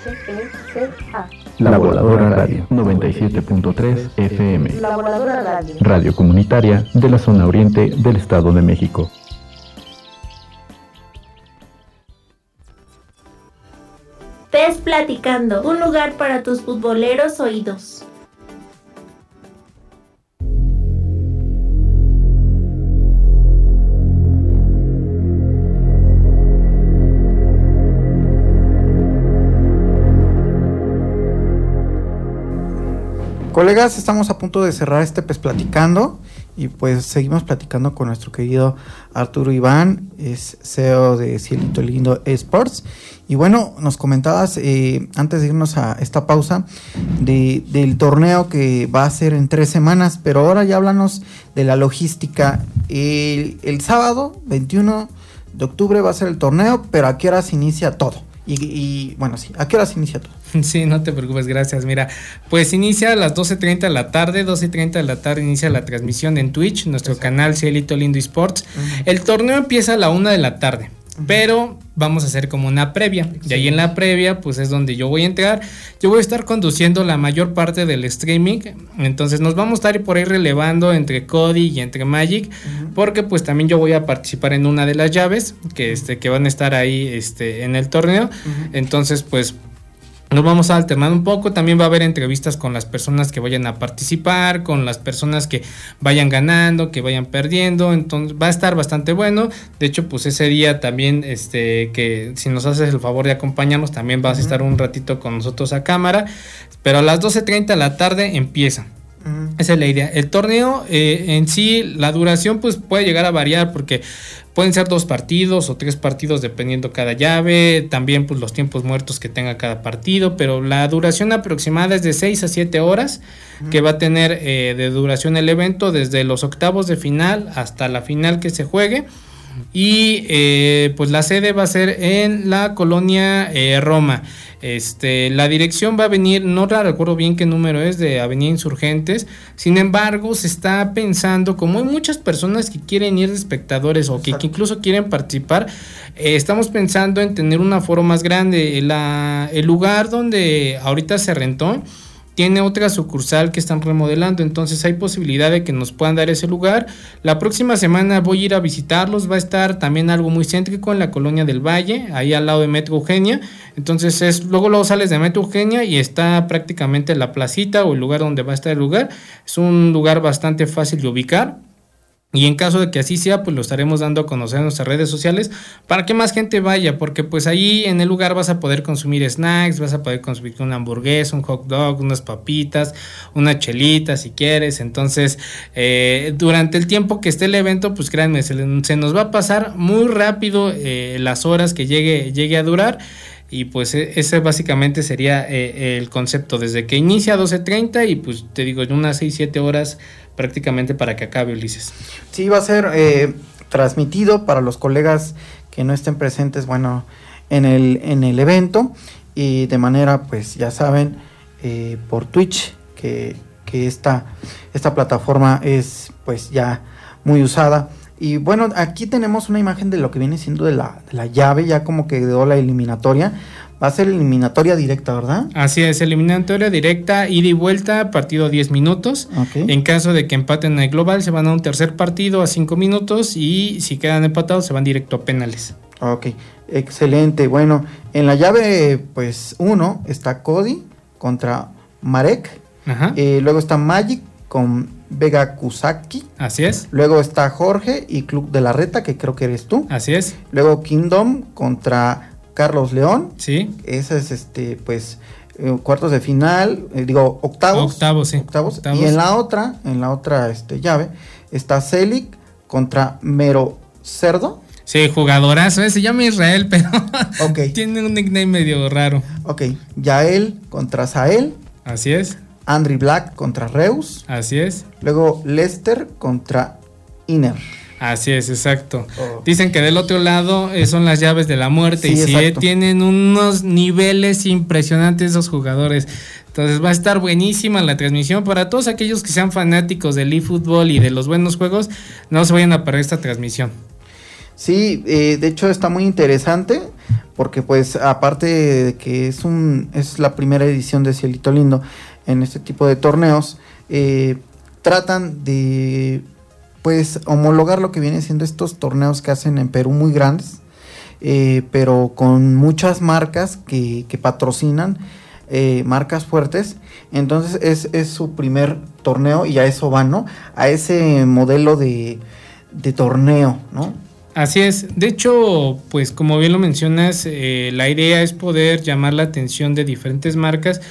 XHECA. La Voladora Radio 97.3 FM. La Voladora Radio. Radio comunitaria de la zona oriente del Estado de México. Pez Platicando, un lugar para tus futboleros oídos. Colegas, estamos a punto de cerrar este pues platicando y pues seguimos platicando con nuestro querido Arturo Iván, es CEO de Cielito Lindo Esports. Y bueno, nos comentabas eh, antes de irnos a esta pausa de, del torneo que va a ser en tres semanas, pero ahora ya háblanos de la logística. El, el sábado 21 de octubre va a ser el torneo, pero a qué horas inicia todo. Y, bueno, sí, ¿a qué hora se inicia todo? Sí, no te preocupes, gracias. Mira, pues inicia a las 12.30 de la tarde, 12.30 de la tarde inicia la transmisión en Twitch, nuestro canal Cielito Lindo Esports. El torneo empieza a la 1 de la tarde. Pero vamos a hacer como una previa. Y ahí en la previa, pues es donde yo voy a entrar. Yo voy a estar conduciendo la mayor parte del streaming. Entonces nos vamos a estar por ahí relevando entre Cody y entre Magic. Porque pues también yo voy a participar en una de las llaves que, este, que van a estar ahí este, en el torneo. Entonces, pues nos vamos a alternar un poco, también va a haber entrevistas con las personas que vayan a participar, con las personas que vayan ganando, que vayan perdiendo, entonces va a estar bastante bueno. De hecho, pues ese día también, este, que si nos haces el favor de acompañarnos, también vas a estar un ratito con nosotros a cámara, pero a las 12.30 de la tarde empieza. Esa es la idea. El torneo eh, en sí, la duración pues puede llegar a variar porque pueden ser dos partidos o tres partidos dependiendo cada llave, también pues los tiempos muertos que tenga cada partido, pero la duración aproximada es de 6 a 7 horas que va a tener eh, de duración el evento desde los octavos de final hasta la final que se juegue. Y eh, pues la sede va a ser en la colonia Roma. Este, la dirección va a venir, no recuerdo bien qué número es, de Avenida Insurgentes. Sin embargo, se está pensando, como hay muchas personas que quieren ir de espectadores o que, incluso quieren participar, eh, estamos pensando en tener un aforo más grande. el lugar donde ahorita se rentó tiene otra sucursal que están remodelando, entonces hay posibilidad de que nos puedan dar ese lugar. La próxima semana voy a ir a visitarlos, va a estar también algo muy céntrico en la colonia del Valle, ahí al lado de Metro Eugenia. Entonces es luego luego sales de Metro Eugenia y está prácticamente la placita o el lugar donde va a estar el lugar. Es un lugar bastante fácil de ubicar. Y en caso de que así sea, pues lo estaremos dando a conocer en nuestras redes sociales para que más gente vaya, porque pues ahí en el lugar vas a poder consumir snacks, vas a poder consumir una hamburguesa, un hot dog, unas papitas, una chelita si quieres. Entonces, eh, durante el tiempo que esté el evento, pues créanme, se, nos va a pasar muy rápido eh, las horas que llegue, llegue a durar. Y pues e, ese básicamente sería eh, el concepto, desde que inicia a 12.30 y pues te digo, en unas 6-7 horas prácticamente para que acabe Ulises. Sí, va a ser eh, transmitido para los colegas que no estén presentes, bueno, en el, en el evento. Y de manera, pues ya saben, eh, por Twitch, que, que esta, esta plataforma es pues ya muy usada y bueno, aquí tenemos una imagen de lo que viene siendo de la, llave, ya como que quedó la eliminatoria. Va a ser eliminatoria directa, ¿verdad? Así es, eliminatoria directa, ida y vuelta, partido a 10 minutos. En caso de que empaten el global, se van a un tercer partido a 5 minutos y si quedan empatados, se van directo a penales. Ok, excelente. Bueno, en la llave, pues uno está Cody contra Marek. Eh, luego está Magic con Vega Kusaki. Así es. Luego está Jorge y Club de la Reta, que creo que eres tú. Así es. Luego Kingdom contra Carlos León. Sí. Ese es este, pues, eh, cuartos de final, eh, digo, octavos. Octavos, sí. Octavos. Y en la otra, en la otra este, llave, está Celic contra Mero Cerdo. Sí, jugadorazo, se llama Israel, pero tiene un nickname medio raro. Ok, Yael contra Sael. Así es. Andrew Black contra Reus. Así es. Luego Lester contra Inner. Así es, exacto. Oh. Dicen que del otro lado eh, son las llaves de la muerte y sí, eh, tienen unos niveles impresionantes esos jugadores. Entonces va a estar buenísima la transmisión para todos aquellos que sean fanáticos del eFootball y de los buenos juegos, no se vayan a perder esta transmisión. Sí, eh, de hecho está muy interesante porque pues aparte de que es un es la primera edición de Cielito Lindo, en este tipo de torneos, eh, tratan de pues homologar lo que viene siendo estos torneos que hacen en Perú muy grandes, eh, pero con muchas marcas que, patrocinan, eh, marcas fuertes. Entonces es, su primer torneo y a eso van, ¿no? A ese modelo de, de torneo, ¿no? Así es. De hecho, pues como bien lo mencionas, la idea es poder llamar la atención de diferentes marcas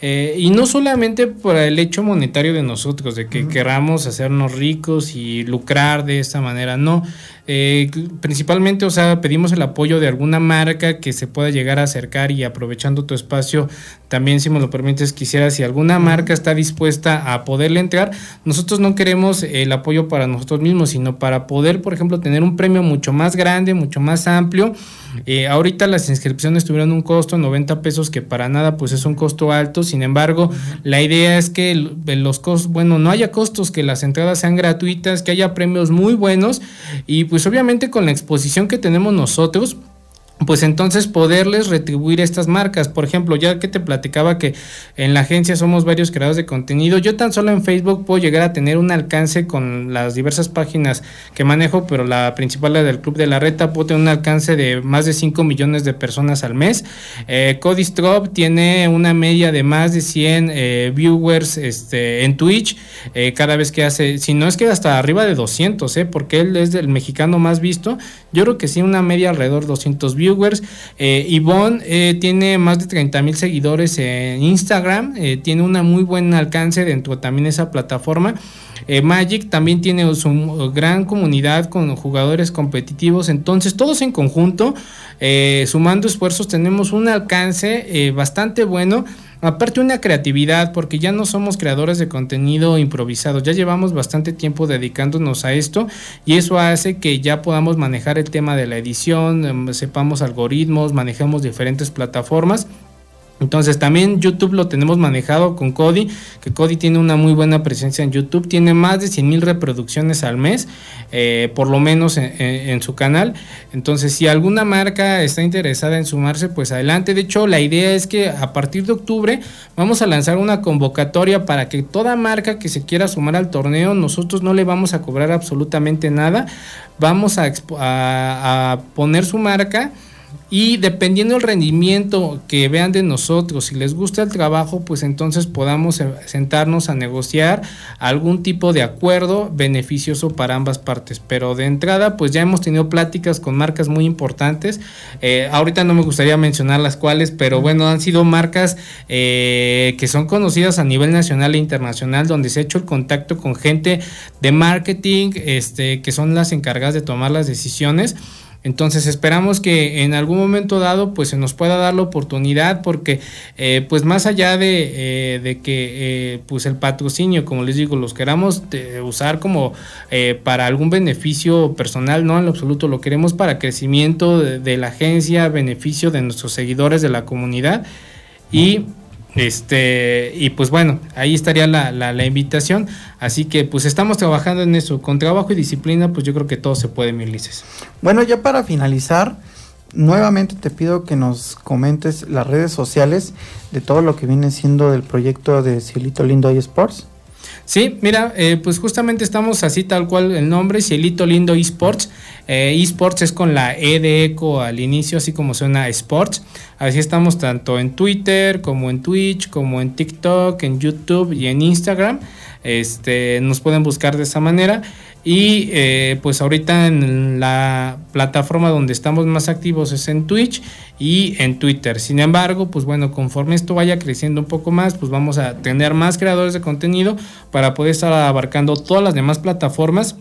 eh, y no solamente por el hecho monetario de nosotros, de que queramos hacernos ricos y lucrar de esta manera, no. Eh, principalmente, o sea, pedimos el apoyo de alguna marca que se pueda llegar a acercar y aprovechando tu espacio, también si me lo permites, quisiera, si alguna marca está dispuesta a poderle entrar, nosotros no queremos el apoyo para nosotros mismos, sino para poder, por ejemplo, tener un premio mucho más grande, mucho más amplio. Eh, ahorita las inscripciones tuvieron un costo 90 pesos, que para nada pues es un costo alto, sin embargo, la idea es que los costos, bueno, no haya costos, que las entradas sean gratuitas, que haya premios muy buenos. Y pues pues obviamente con la exposición que tenemos nosotros, pues entonces poderles retribuir estas marcas. Por ejemplo, ya que te platicaba que en la agencia somos varios creadores de contenido, yo tan solo en Facebook puedo llegar a tener un alcance con las diversas páginas que manejo, pero la principal, la del Club de la Reta, puedo tener un alcance de más de 5 millones de personas al mes. Eh, Codistrop tiene una media de más de 100 eh, viewers este, en Twitch eh, cada vez que hace, si no es que hasta arriba de 200, eh, porque él es el mexicano más visto, yo creo que sí, una media alrededor de 200 viewers Eh, Yvonne eh, tiene más de 30 mil seguidores en Instagram, eh, tiene una muy buen alcance dentro también de esa plataforma. Magic también tiene su gran comunidad con jugadores competitivos, entonces todos en conjunto, sumando esfuerzos, tenemos un alcance bastante bueno Aparte una creatividad, porque ya no somos creadores de contenido improvisado, ya llevamos bastante tiempo dedicándonos a esto y eso hace que ya podamos manejar el tema de la edición, em, sepamos algoritmos, manejemos diferentes plataformas entonces también YouTube lo tenemos manejado con Cody, que Cody tiene una muy buena presencia en YouTube, tiene más de 100 mil reproducciones al mes, eh, por lo menos en, su canal. Entonces si alguna marca está interesada en sumarse, pues adelante. De hecho, la idea es que a partir de octubre vamos a lanzar una convocatoria para que toda marca que se quiera sumar al torneo, nosotros no le vamos a cobrar absolutamente nada, vamos a, a poner su marca y dependiendo del rendimiento que vean de nosotros, si les gusta el trabajo, pues entonces podamos sentarnos a negociar algún tipo de acuerdo beneficioso para ambas partes. Pero de entrada, pues ya hemos tenido pláticas con marcas muy importantes. Eh, ahorita no me gustaría mencionar las cuales, pero bueno, han sido marcas eh, que son conocidas a nivel nacional e internacional, donde se ha hecho el contacto con gente de marketing, este, que son las encargadas de tomar las decisiones. Entonces esperamos que en algún momento dado pues se nos pueda dar la oportunidad porque eh, pues más allá de, eh, que eh, pues el patrocinio como les digo los queramos usar como para algún beneficio personal no en lo absoluto lo queremos para crecimiento de, de la agencia beneficio de nuestros seguidores de la comunidad. Y este, y pues bueno, ahí estaría la, la, invitación. Así que pues estamos trabajando en eso. Con trabajo y disciplina, pues yo creo que todo se puede, Milices. Bueno, ya para finalizar, nuevamente te pido que nos comentes las redes sociales de todo lo que viene siendo del proyecto de Cielito Lindo y Sports. Sí, mira, eh, pues justamente estamos así tal cual el nombre, Cielito Lindo eSports. Eh, eSports es con la E de eco al inicio, así como suena Sports. Así estamos tanto en Twitter, como en Twitch, como en TikTok, en YouTube y en Instagram. Este, nos pueden buscar de esa manera. Y eh, pues ahorita en la plataforma donde estamos más activos es en Twitch y en Twitter. Sin embargo, pues bueno, conforme esto vaya creciendo un poco más, pues vamos a tener más creadores de contenido para poder estar abarcando todas las demás plataformas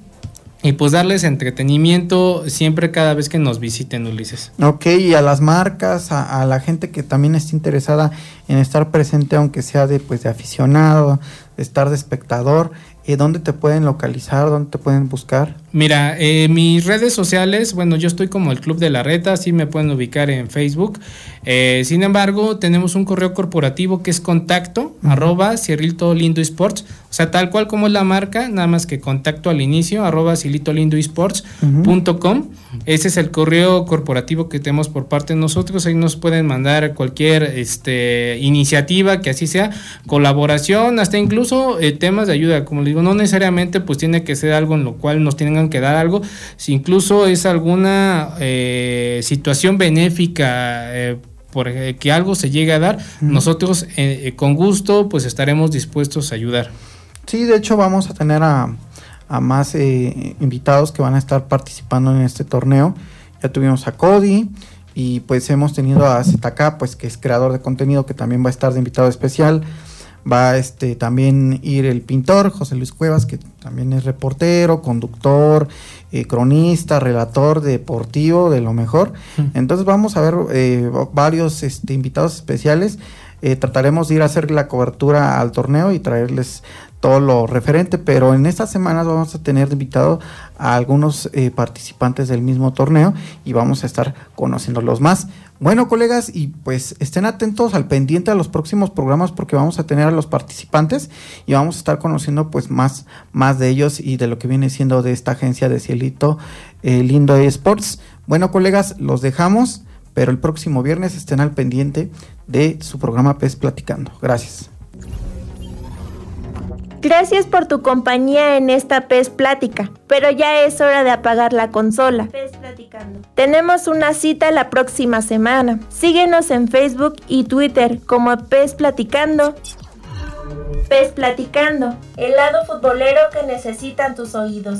y pues darles entretenimiento siempre cada vez que nos visiten, Ulises. Ok, y a las marcas, a, la gente que también está interesada en estar presente, aunque sea de, pues, de aficionado, de estar de espectador, ¿Y ¿Dónde te pueden localizar? ¿Dónde te pueden buscar? Mira, eh, mis redes sociales, bueno, yo estoy como el Club de la Reta, así me pueden ubicar en Facebook. Eh, sin embargo, tenemos un correo corporativo que es contacto, arroba, Cierrito Lindo Sports. O sea, tal cual como es la marca, nada más que contacto al inicio, arroba silitolindoesports.com. Ese es el correo corporativo que tenemos por parte de nosotros. Ahí nos pueden mandar cualquier este, iniciativa que así sea, colaboración, hasta incluso eh, temas de ayuda. Como les digo, no necesariamente pues tiene que ser algo en lo cual nos tengan que dar algo. Si incluso es alguna eh, situación benéfica, eh, por que algo se llegue a dar, nosotros con gusto pues estaremos dispuestos a ayudar. Sí, de hecho vamos a tener a, más eh, invitados que van a estar participando en este torneo. Ya tuvimos a Cody y pues hemos tenido a ZK, pues que es creador de contenido que también va a estar de invitado especial. Va este también ir el pintor José Luis Cuevas, que también es reportero, conductor, eh, cronista, relator deportivo de lo mejor. Entonces vamos a ver eh, varios este, invitados especiales. trataremos de ir a hacer la cobertura al torneo y traerles todo lo referente, pero en estas semanas vamos a tener invitado a algunos eh, participantes del mismo torneo y vamos a estar conociéndolos más. Bueno, colegas, y pues estén atentos al pendiente a los próximos programas porque vamos a tener a los participantes y vamos a estar conociendo pues más, más de ellos y de lo que viene siendo de esta agencia de Cielito eh, Lindo Sports. Bueno, colegas, los dejamos pero el próximo viernes estén al pendiente de su programa PES Platicando. Gracias. Gracias por tu compañía en esta PES Plática, pero ya es hora de apagar la consola. PES Platicando. Tenemos una cita la próxima semana. Síguenos en Facebook y Twitter como PES Platicando. PES Platicando, el lado futbolero que necesitan tus oídos.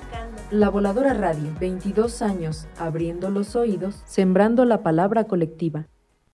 La Voladora Radio, 22 años, abriendo los oídos, sembrando la palabra colectiva.